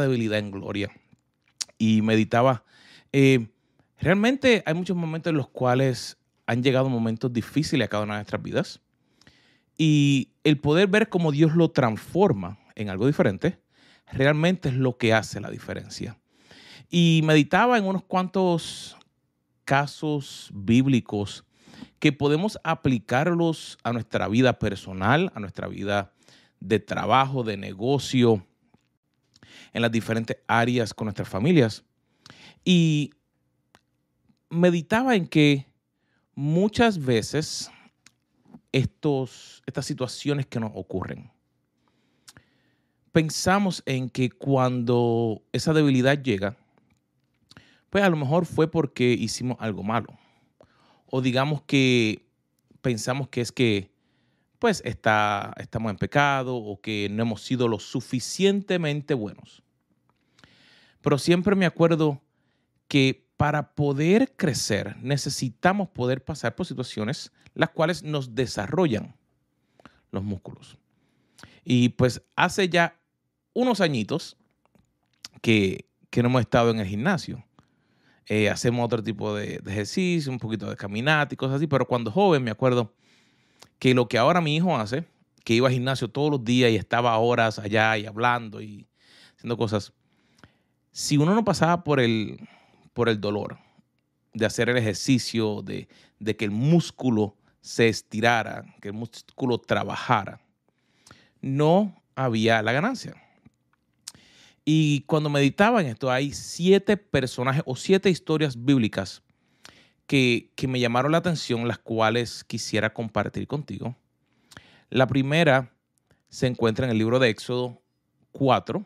debilidad en gloria. Y meditaba, eh, realmente hay muchos momentos en los cuales han llegado momentos difíciles a cada una de nuestras vidas. Y el poder ver cómo Dios lo transforma en algo diferente, realmente es lo que hace la diferencia. Y meditaba en unos cuantos casos bíblicos que podemos aplicarlos a nuestra vida personal, a nuestra vida de trabajo, de negocio, en las diferentes áreas con nuestras familias. Y meditaba en que muchas veces estos, estas situaciones que nos ocurren, pensamos en que cuando esa debilidad llega, pues a lo mejor fue porque hicimos algo malo. O digamos que pensamos que es que pues está, estamos en pecado o que no hemos sido lo suficientemente buenos. Pero siempre me acuerdo que para poder crecer necesitamos poder pasar por situaciones las cuales nos desarrollan los músculos. Y pues hace ya unos añitos que, no hemos estado en el gimnasio. Eh, hacemos otro tipo de, de, ejercicio, un poquito de caminata y cosas así, pero cuando joven me acuerdo que lo que ahora mi hijo hace, que iba al gimnasio todos los días y estaba horas allá y hablando y haciendo cosas, si uno no pasaba por el, por el dolor de hacer el ejercicio, de, de que el músculo se estirara, que el músculo trabajara, no había la ganancia. Y cuando meditaba en esto, hay siete personajes o siete historias bíblicas que, me llamaron la atención, las cuales quisiera compartir contigo. La primera se encuentra en el libro de Éxodo 4,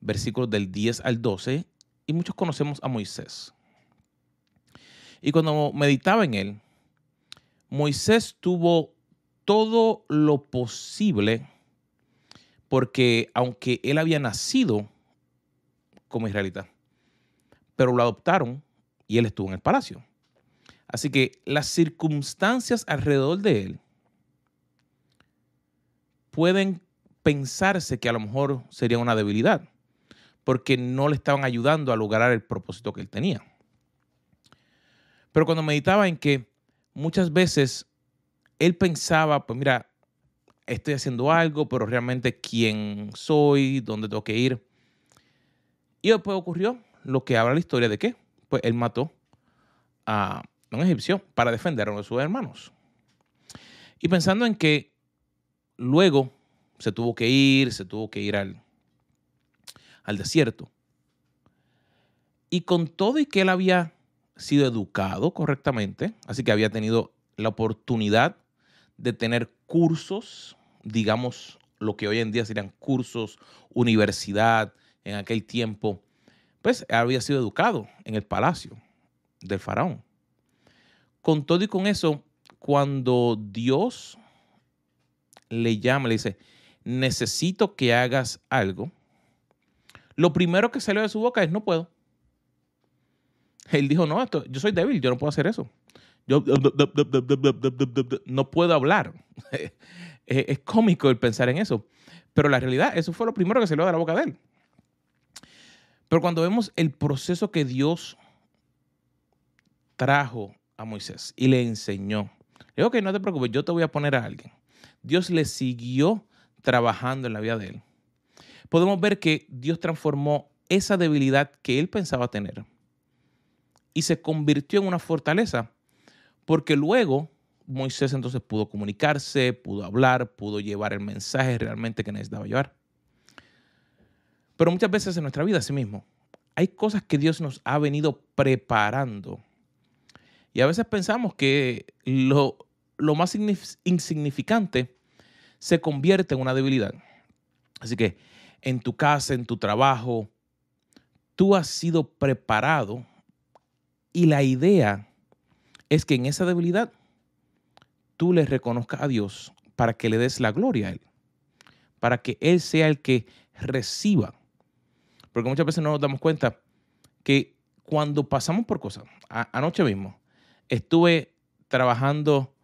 versículos del 10 al 12, y muchos conocemos a Moisés. Y cuando meditaba en él, Moisés tuvo todo lo posible porque aunque él había nacido como israelita, pero lo adoptaron y él estuvo en el palacio. Así que las circunstancias alrededor de él pueden pensarse que a lo mejor sería una debilidad, porque no le estaban ayudando a lograr el propósito que él tenía. Pero cuando meditaba en que muchas veces él pensaba, pues mira, estoy haciendo algo, pero realmente quién soy, dónde tengo que ir. Y después ocurrió lo que habla la historia de qué? Pues él mató a un egipcio para defender a uno de sus hermanos. Y pensando en que luego se tuvo que ir, se tuvo que ir al, al desierto. Y con todo y que él había sido educado correctamente, así que había tenido la oportunidad de tener cursos, digamos, lo que hoy en día serían cursos, universidad, en aquel tiempo, pues había sido educado en el palacio del faraón. Con todo y con eso, cuando Dios le llama, le dice, necesito que hagas algo, lo primero que salió de su boca es, no puedo. Él dijo, no, esto, yo soy débil, yo no puedo hacer eso. Yo no puedo hablar. Es cómico el pensar en eso. Pero la realidad, eso fue lo primero que salió de la boca de él. Pero cuando vemos el proceso que Dios trajo a Moisés y le enseñó. Le dijo, ok, no te preocupes, yo te voy a poner a alguien. Dios le siguió trabajando en la vida de él. Podemos ver que Dios transformó esa debilidad que él pensaba tener y se convirtió en una fortaleza, porque luego Moisés entonces pudo comunicarse, pudo hablar, pudo llevar el mensaje realmente que necesitaba llevar. Pero muchas veces en nuestra vida, así mismo, hay cosas que Dios nos ha venido preparando y a veces pensamos que lo, más insignificante se convierte en una debilidad. Así que en tu casa, en tu trabajo, tú has sido preparado y la idea es que en esa debilidad tú le reconozcas a Dios para que le des la gloria a Él, para que Él sea el que reciba. Porque muchas veces no nos damos cuenta que cuando pasamos por cosas, anoche mismo, estuve trabajando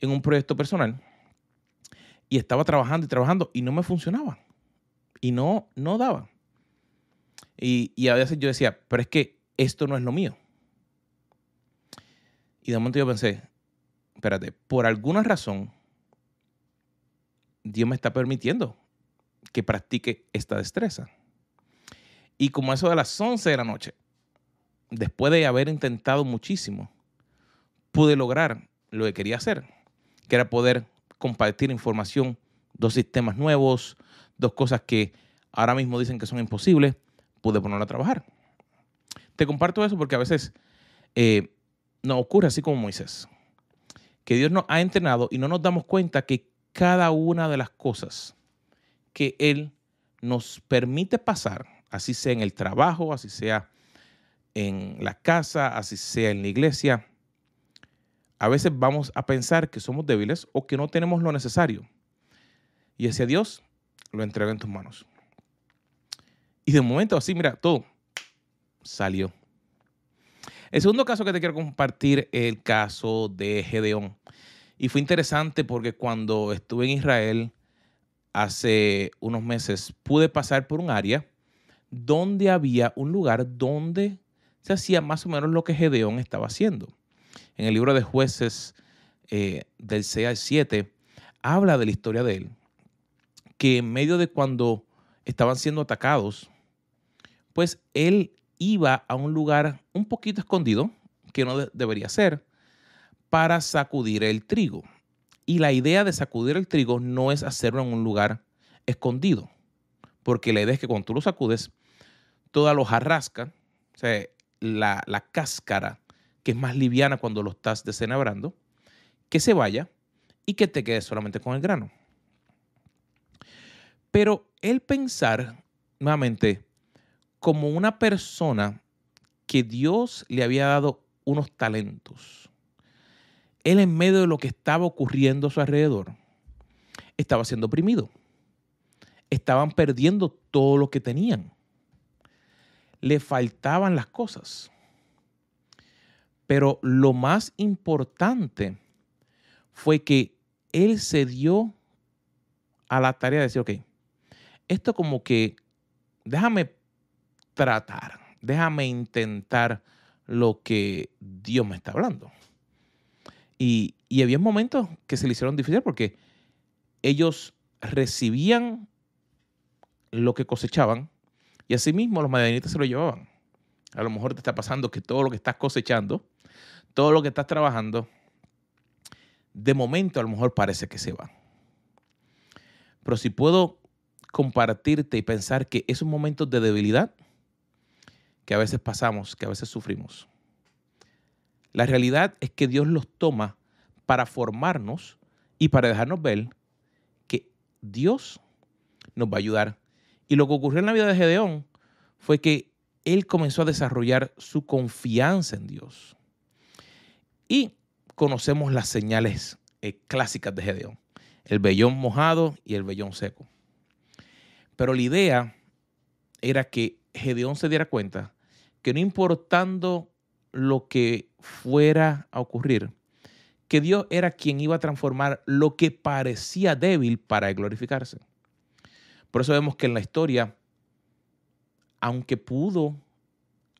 en un proyecto personal y estaba trabajando y trabajando y no me funcionaba. Y no, no daba. Y, y a veces yo decía, pero es que esto no es lo mío. Y de momento yo pensé, espérate, por alguna razón, Dios me está permitiendo que practique esta destreza. Y como eso de las 11 de la noche, después de haber intentado muchísimo, pude lograr lo que quería hacer, que era poder compartir información, dos sistemas nuevos, dos cosas que ahora mismo dicen que son imposibles, pude ponerlo a trabajar. Te comparto eso porque a veces eh, nos ocurre así como Moisés, que Dios nos ha entrenado y no nos damos cuenta que cada una de las cosas que Él nos permite pasar, así sea en el trabajo, así sea en la casa, así sea en la iglesia, a veces vamos a pensar que somos débiles o que no tenemos lo necesario. Y ese Dios lo entrega en tus manos. Y de momento así, mira, todo salió. El segundo caso que te quiero compartir es el caso de Gedeón. Y fue interesante porque cuando estuve en Israel hace unos meses, pude pasar por un área donde había un lugar donde se hacía más o menos lo que Gedeón estaba haciendo. En el libro de jueces eh, del 6 al 7 habla de la historia de él, que en medio de cuando estaban siendo atacados, pues él iba a un lugar un poquito escondido, que no debería ser, para sacudir el trigo. Y la idea de sacudir el trigo no es hacerlo en un lugar escondido, porque la idea es que cuando tú lo sacudes, toda lo jarrasca, o sea, la, la cáscara, que es más liviana cuando lo estás desenabrando, que se vaya y que te quedes solamente con el grano. Pero el pensar, nuevamente, como una persona que Dios le había dado unos talentos. Él en medio de lo que estaba ocurriendo a su alrededor, estaba siendo oprimido. Estaban perdiendo todo lo que tenían. Le faltaban las cosas. Pero lo más importante fue que él se dio a la tarea de decir, ok, esto como que déjame tratar, déjame intentar lo que Dios me está hablando. Y, había momentos que se le hicieron difíciles porque ellos recibían lo que cosechaban y asimismo los madianitas se lo llevaban. A lo mejor te está pasando que todo lo que estás cosechando, todo lo que estás trabajando, de momento a lo mejor parece que se va. Pero si puedo compartirte y pensar que esos momentos de debilidad que a veces pasamos, que a veces sufrimos. La realidad es que Dios los toma para formarnos y para dejarnos ver que Dios nos va a ayudar. Y lo que ocurrió en la vida de Gedeón fue que él comenzó a desarrollar su confianza en Dios. Y conocemos las señales eh, clásicas de Gedeón, el vellón mojado y el vellón seco. Pero la idea era que Gedeón se diera cuenta que no importando lo que fuera a ocurrir, que Dios era quien iba a transformar lo que parecía débil para glorificarse. Por eso vemos que en la historia, aunque pudo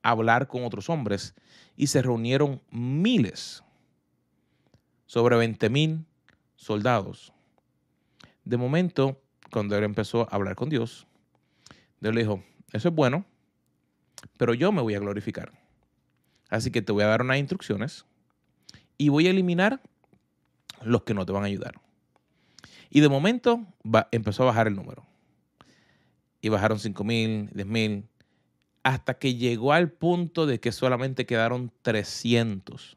hablar con otros hombres y se reunieron miles, sobre 20 mil soldados, de momento, cuando él empezó a hablar con Dios, Dios le dijo, eso es bueno, pero yo me voy a glorificar. Así que te voy a dar unas instrucciones y voy a eliminar los que no te van a ayudar. Y de momento empezó a bajar el número. Y bajaron 5 mil, 10 mil, hasta que llegó al punto de que solamente quedaron 300.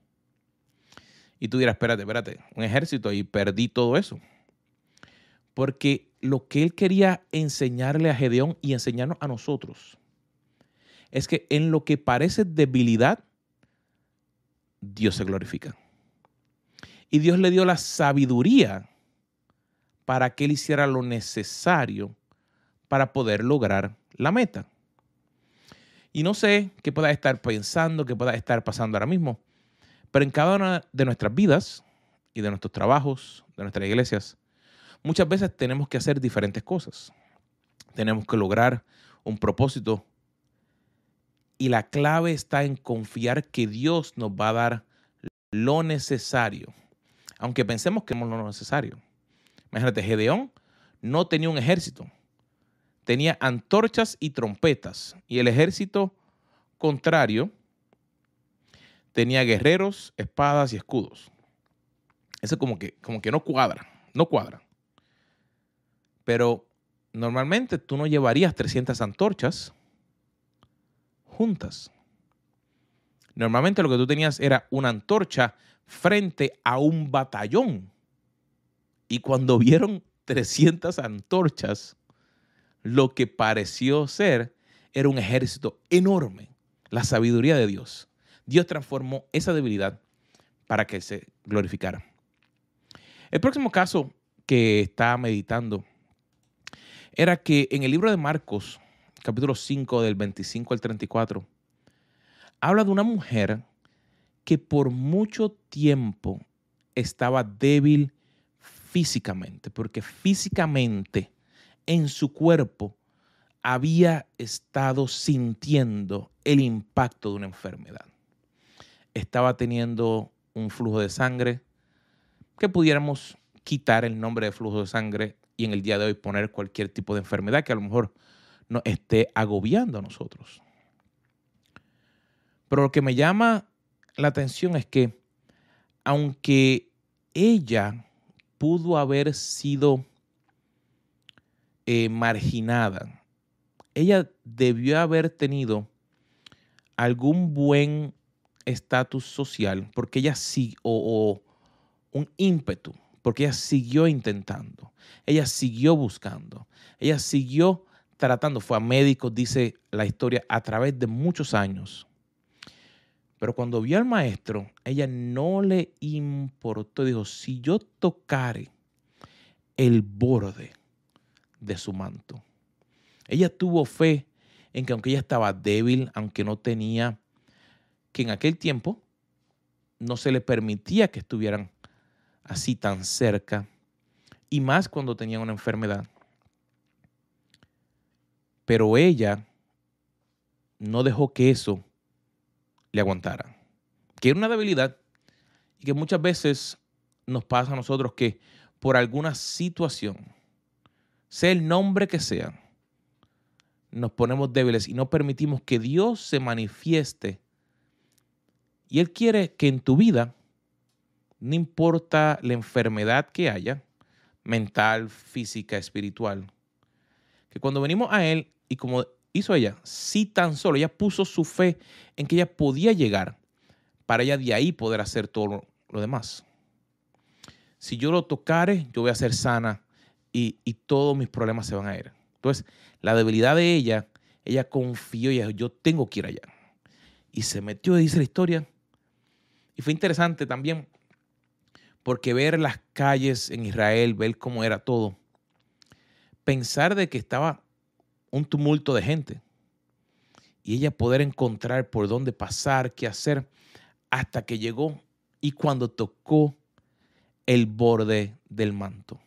Y tú dirás, espérate, espérate, un ejército y perdí todo eso. Porque lo que él quería enseñarle a Gedeón y enseñarnos a nosotros es que en lo que parece debilidad, Dios se glorifica. Y Dios le dio la sabiduría para que él hiciera lo necesario para poder lograr la meta. Y no sé qué pueda estar pensando, qué pueda estar pasando ahora mismo, pero en cada una de nuestras vidas y de nuestros trabajos, de nuestras iglesias, muchas veces tenemos que hacer diferentes cosas. Tenemos que lograr un propósito Y la clave está en confiar que Dios nos va a dar lo necesario. Aunque pensemos que no lo necesario. Imagínate, Gedeón no tenía un ejército. Tenía antorchas y trompetas. Y el ejército contrario tenía guerreros, espadas y escudos. Eso como que, como que no cuadra, no cuadra. Pero normalmente tú no llevarías 300 antorchas juntas. Normalmente lo que tú tenías era una antorcha frente a un batallón. Y cuando vieron 300 antorchas, lo que pareció ser era un ejército enorme. La sabiduría de Dios. Dios transformó esa debilidad para que se glorificara. El próximo caso que estaba meditando era que en el libro de Marcos, capítulo 5, del 25 al 34, habla de una mujer que por mucho tiempo estaba débil físicamente, porque físicamente en su cuerpo había estado sintiendo el impacto de una enfermedad. Estaba teniendo un flujo de sangre que pudiéramos quitar el nombre de flujo de sangre y en el día de hoy poner cualquier tipo de enfermedad que a lo mejor nos esté agobiando a nosotros. Pero lo que me llama la atención es que aunque ella pudo haber sido eh, marginada, ella debió haber tenido algún buen estatus social porque ella sí, o, un ímpetu, porque ella siguió intentando, ella siguió buscando, ella siguió tratando, fue a médicos, dice la historia, a través de muchos años. Pero cuando vio al maestro, ella no le importó, dijo, si yo tocare el borde de su manto. Ella tuvo fe en que aunque ella estaba débil, aunque no tenía que en aquel tiempo no se le permitía que estuvieran así tan cerca, y más cuando tenían una enfermedad. Pero ella no dejó que eso le aguantara, que era una debilidad y que muchas veces nos pasa a nosotros que por alguna situación, sea el nombre que sea, nos ponemos débiles y no permitimos que Dios se manifieste y Él quiere que en tu vida, no importa la enfermedad que haya, mental, física, espiritual, que cuando venimos a Él, y como hizo ella, si tan solo ella puso su fe en que ella podía llegar, para ella de ahí poder hacer todo lo demás. Si yo lo tocare, yo voy a ser sana y, y todos mis problemas se van a ir. Entonces, la debilidad de ella, ella confió y dijo, yo tengo que ir allá. Y se metió, dice la historia, y fue interesante también porque ver las calles en Israel, ver cómo era todo, pensar de que estaba un tumulto de gente y ella poder encontrar por dónde pasar, qué hacer, hasta que llegó y cuando tocó el borde del manto,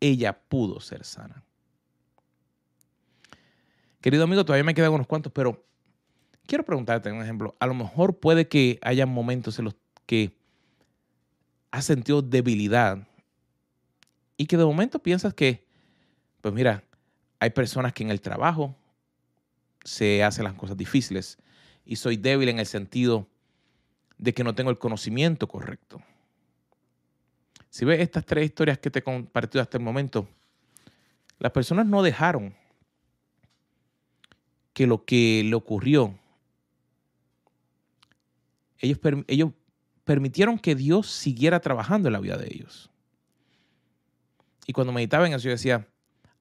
ella pudo ser sana. Querido amigo, todavía me quedan unos cuantos, pero quiero preguntarte un ejemplo. A lo mejor puede que haya momentos en los que has sentido debilidad y que de momento piensas que, pues mira, hay personas que en el trabajo se hacen las cosas difíciles y soy débil en el sentido de que no tengo el conocimiento correcto. Si ves estas tres historias que te he compartido hasta el momento, las personas no dejaron que lo que le ocurrió ellos, ellos permitieron que Dios siguiera trabajando en la vida de ellos. Y cuando meditaba en eso, yo decía,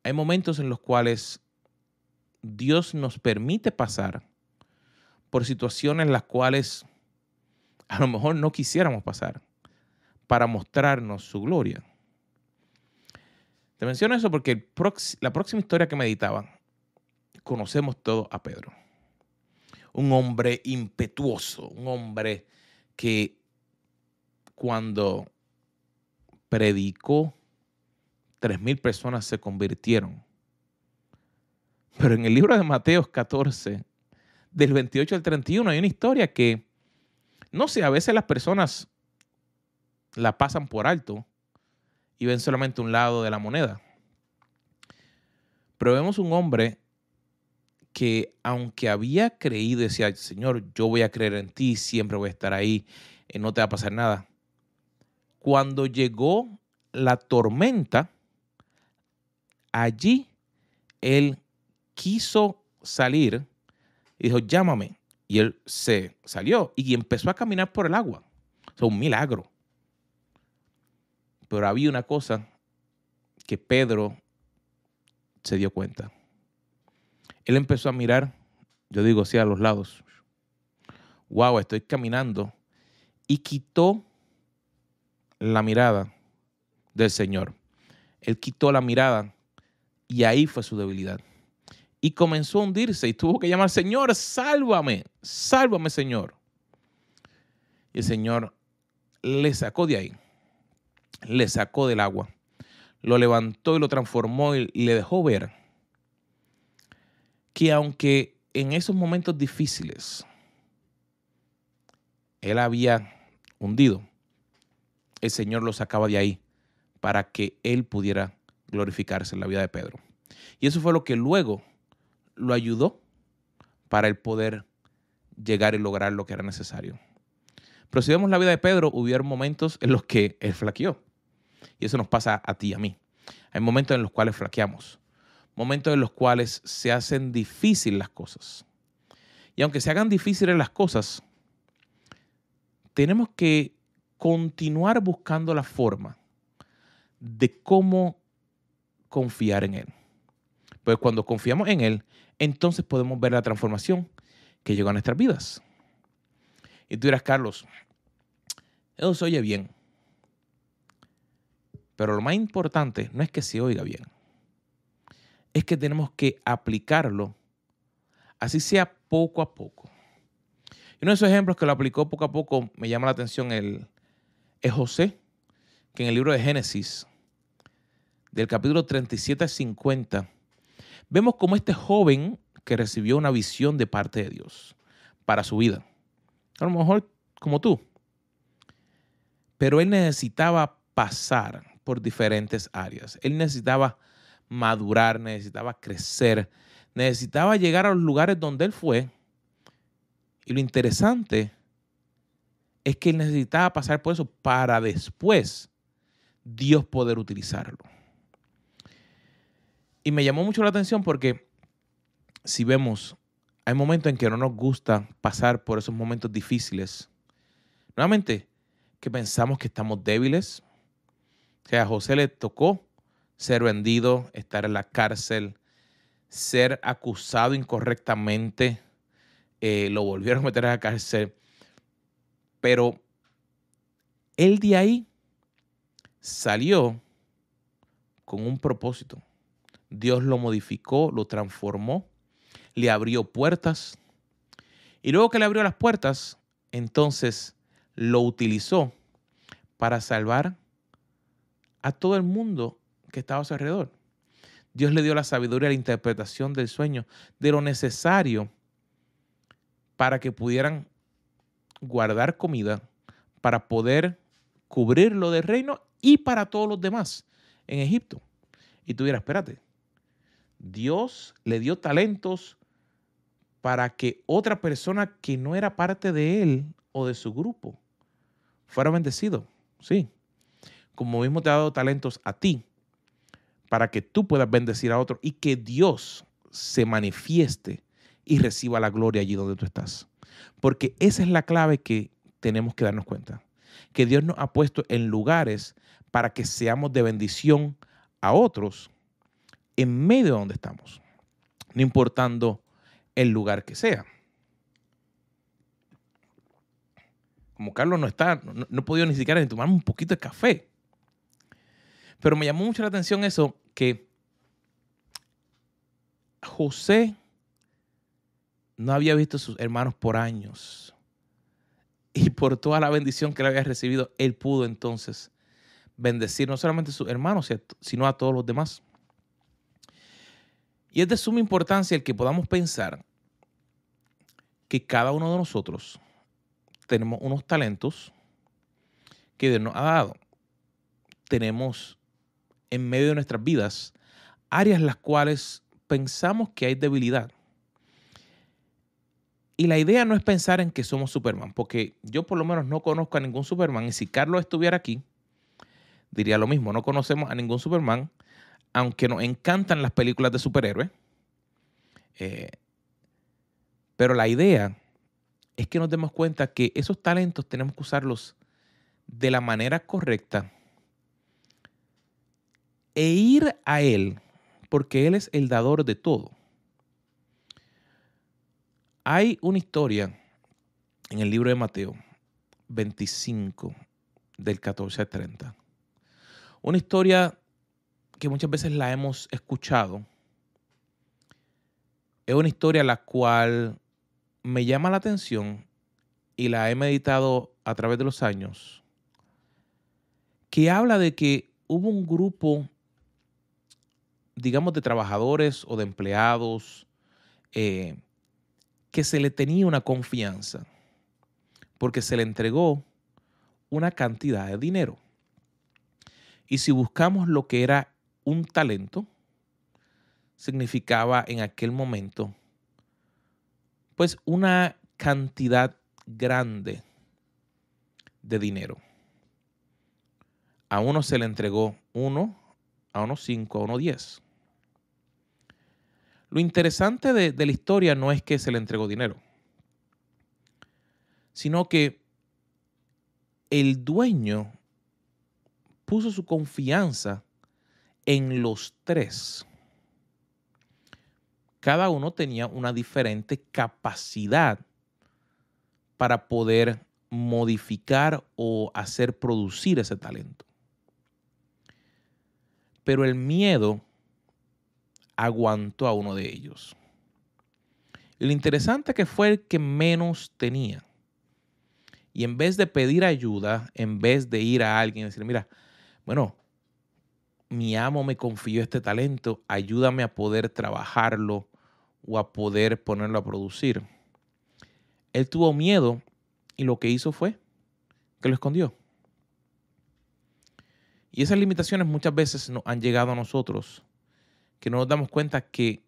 hay momentos en los cuales Dios nos permite pasar por situaciones en las cuales a lo mejor no quisiéramos pasar para mostrarnos su gloria. Te menciono eso porque la próxima historia que meditaba, conocemos todo a Pedro un hombre impetuoso, un hombre que cuando predicó, tres mil personas se convirtieron. Pero en el libro de Mateo 14 del 28 al 31 hay una historia que, no sé, a veces las personas la pasan por alto y ven solamente un lado de la moneda. Pero vemos un hombre que aunque había creído, decía, Señor, yo voy a creer en ti, siempre voy a estar ahí, eh, no te va a pasar nada. Cuando llegó la tormenta, allí él quiso salir y dijo, llámame. Y él se salió y empezó a caminar por el agua. O un milagro. Pero había una cosa que Pedro se dio cuenta. Él empezó a mirar, yo digo, sí, a los lados. Wow, estoy caminando. Y quitó la mirada del Señor. Él quitó la mirada y ahí fue su debilidad. Y comenzó a hundirse y tuvo que llamar, Señor, sálvame, sálvame, Señor. Y el Señor le sacó de ahí, le sacó del agua, lo levantó y lo transformó y le dejó ver que aunque en esos momentos difíciles él había hundido, el Señor lo sacaba de ahí para que él pudiera glorificarse en la vida de Pedro. Y eso fue lo que luego lo ayudó para el poder llegar y lograr lo que era necesario. Pero si vemos la vida de Pedro, hubieron momentos en los que él flaqueó. Y eso nos pasa a ti y a mí. Hay momentos en los cuales flaqueamos. Momentos en los cuales se hacen difíciles las cosas. Y aunque se hagan difíciles las cosas, tenemos que continuar buscando la forma de cómo confiar en Él. Pues cuando confiamos en Él, entonces podemos ver la transformación que llegó a nuestras vidas. Y tú dirás, Carlos, eso se oye bien. Pero lo más importante no es que se oiga bien. Es que tenemos que aplicarlo, así sea poco a poco. Y uno de esos ejemplos que lo aplicó poco a poco me llama la atención el, es José, que en el libro de Génesis, del capítulo 37 al 50, vemos como este joven que recibió una visión de parte de Dios para su vida, a lo mejor como tú, pero él necesitaba pasar por diferentes áreas, él necesitaba madurar, necesitaba crecer, necesitaba llegar a los lugares donde él fue. Y lo interesante es que él necesitaba pasar por eso para después Dios poder utilizarlo. Y me llamó mucho la atención porque si vemos, hay momentos en que no nos gusta pasar por esos momentos difíciles. Nuevamente, que pensamos que estamos débiles. O sea, a José le tocó ser vendido, estar en la cárcel, ser acusado incorrectamente, eh, lo volvieron a meter a la cárcel. Pero él de ahí salió con un propósito. Dios lo modificó, lo transformó, le abrió puertas. Y luego que le abrió las puertas, entonces lo utilizó para salvar a todo el mundo que estaba a su alrededor. Dios le dio la sabiduría la interpretación del sueño, de lo necesario para que pudieran guardar comida, para poder cubrir lo del reino y para todos los demás en Egipto. Y tú dirás, espérate, Dios le dio talentos para que otra persona que no era parte de él o de su grupo fuera bendecido. Sí. Como mismo te ha dado talentos a ti para que tú puedas bendecir a otro y que Dios se manifieste y reciba la gloria allí donde tú estás. Porque esa es la clave que tenemos que darnos cuenta. Que Dios nos ha puesto en lugares para que seamos de bendición a otros en medio de donde estamos, no importando el lugar que sea. Como Carlos no está, no, he podido ni siquiera ni tomarme un poquito de café. Pero me llamó mucho la atención eso, que José no había visto a sus hermanos por años. Y por toda la bendición que le había recibido, él pudo entonces bendecir no solamente a sus hermanos, sino a todos los demás. Y es de suma importancia el que podamos pensar que cada uno de nosotros tenemos unos talentos que Dios nos ha dado. Tenemos en medio de nuestras vidas áreas las cuales pensamos que hay debilidad. Y la idea no es pensar en que somos Superman, porque yo por lo menos no conozco a ningún Superman. Y si Carlos estuviera aquí, diría lo mismo. No conocemos a ningún Superman, aunque nos encantan las películas de superhéroes. Eh, pero la idea es que nos demos cuenta que esos talentos tenemos que usarlos de la manera correcta e ir a Él, porque Él es el dador de todo. Hay una historia en el libro de Mateo 25, del 14 al 30. Una historia que muchas veces la hemos escuchado. Es una historia la cual me llama la atención y la he meditado a través de los años, que habla de que hubo un grupo, digamos, de trabajadores o de empleados eh, que se le tenía una confianza, porque se le entregó una cantidad de dinero. Y si buscamos lo que era un talento, significaba en aquel momento pues una cantidad grande de dinero. A uno se le entregó uno, a uno cinco, a uno diez. Lo interesante de, la historia no es que se le entregó dinero, sino que el dueño puso su confianza en los tres cada uno tenía una diferente capacidad para poder modificar o hacer producir ese talento. Pero el miedo aguantó a uno de ellos. Lo interesante que fue el que menos tenía. Y en vez de pedir ayuda, en vez de ir a alguien y decir, mira, bueno, mi amo me confió este talento, ayúdame a poder trabajarlo o a poder ponerlo a producir. Él tuvo miedo y lo que hizo fue que lo escondió. Y esas limitaciones muchas veces han llegado a nosotros, que no nos damos cuenta que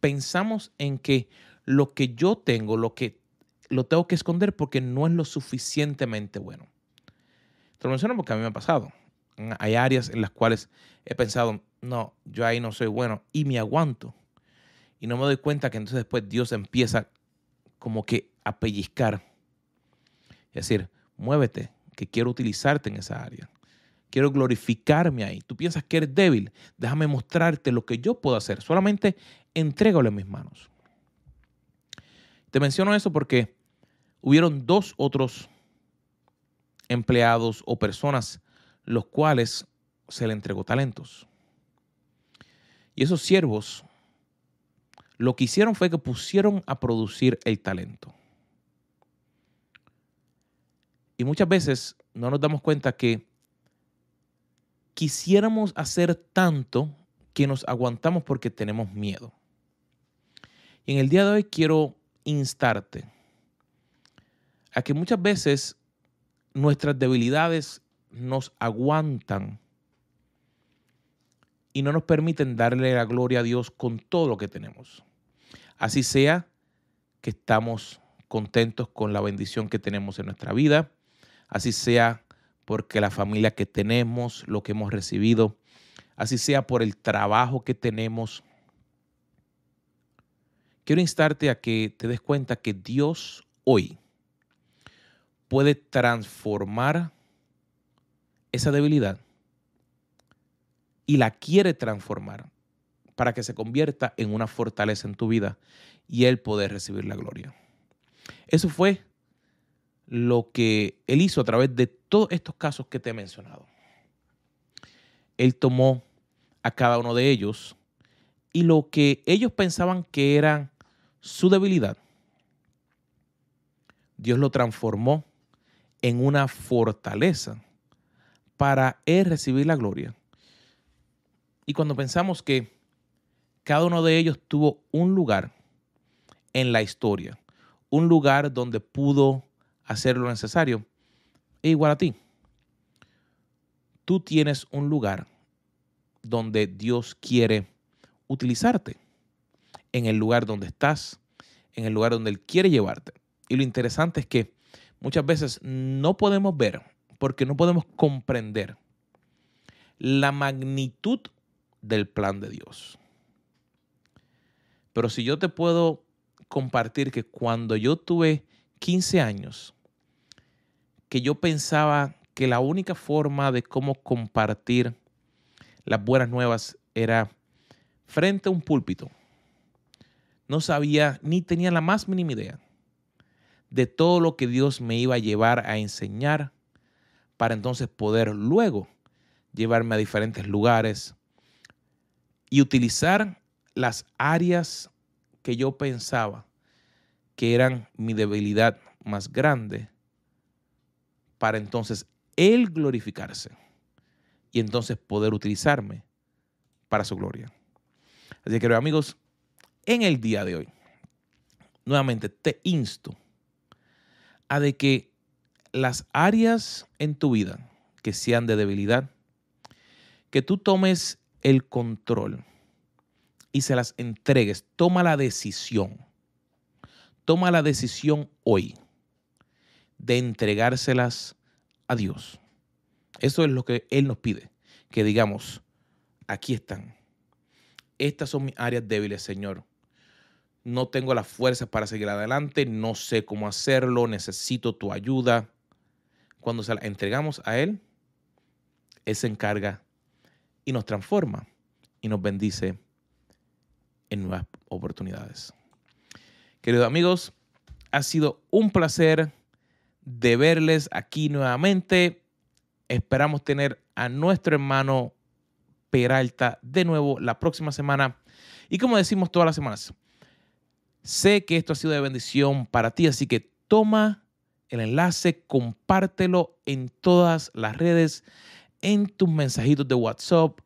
pensamos en que lo que yo tengo, lo que lo tengo que esconder porque no es lo suficientemente bueno. Te lo menciono porque a mí me ha pasado. Hay áreas en las cuales he pensado, no, yo ahí no soy bueno y me aguanto. Y no me doy cuenta que entonces después Dios empieza como que a pellizcar. Es decir, muévete, que quiero utilizarte en esa área. Quiero glorificarme ahí. Tú piensas que eres débil. Déjame mostrarte lo que yo puedo hacer. Solamente entrégalo en mis manos. Te menciono eso porque hubieron dos otros empleados o personas los cuales se le entregó talentos. Y esos siervos lo que hicieron fue que pusieron a producir el talento. Y muchas veces no nos damos cuenta que quisiéramos hacer tanto que nos aguantamos porque tenemos miedo. Y en el día de hoy quiero instarte a que muchas veces nuestras debilidades nos aguantan y no nos permiten darle la gloria a Dios con todo lo que tenemos. Así sea que estamos contentos con la bendición que tenemos en nuestra vida, así sea porque la familia que tenemos, lo que hemos recibido, así sea por el trabajo que tenemos. Quiero instarte a que te des cuenta que Dios hoy puede transformar esa debilidad y la quiere transformar para que se convierta en una fortaleza en tu vida y Él poder recibir la gloria. Eso fue lo que Él hizo a través de todos estos casos que te he mencionado. Él tomó a cada uno de ellos y lo que ellos pensaban que era su debilidad, Dios lo transformó en una fortaleza para Él recibir la gloria y cuando pensamos que cada uno de ellos tuvo un lugar en la historia, un lugar donde pudo hacer lo necesario. Es igual a ti. Tú tienes un lugar donde Dios quiere utilizarte, en el lugar donde estás, en el lugar donde Él quiere llevarte. Y lo interesante es que muchas veces no podemos ver, porque no podemos comprender la magnitud del plan de Dios. Pero si yo te puedo compartir que cuando yo tuve 15 años, que yo pensaba que la única forma de cómo compartir las buenas nuevas era frente a un púlpito. No sabía ni tenía la más mínima idea de todo lo que Dios me iba a llevar a enseñar para entonces poder luego llevarme a diferentes lugares y utilizar las áreas que yo pensaba que eran mi debilidad más grande para entonces Él glorificarse y entonces poder utilizarme para su gloria. Así que, amigos, en el día de hoy, nuevamente te insto a de que las áreas en tu vida que sean de debilidad, que tú tomes el control y se las entregues. Toma la decisión. Toma la decisión hoy de entregárselas a Dios. Eso es lo que Él nos pide, que digamos, aquí están. Estas son mis áreas débiles, Señor. No tengo la fuerza para seguir adelante, no sé cómo hacerlo, necesito tu ayuda. Cuando se la entregamos a Él, Él se encarga y nos transforma y nos bendice en nuevas oportunidades. Queridos amigos, ha sido un placer de verles aquí nuevamente. Esperamos tener a nuestro hermano Peralta de nuevo la próxima semana. Y como decimos todas las semanas, sé que esto ha sido de bendición para ti, así que toma el enlace, compártelo en todas las redes, en tus mensajitos de WhatsApp,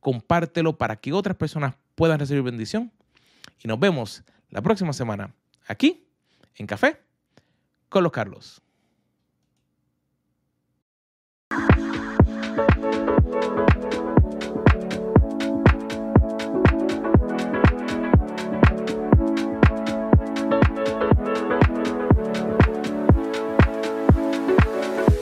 compártelo para que otras personas puedan recibir bendición. Y nos vemos la próxima semana aquí en Café con los Carlos.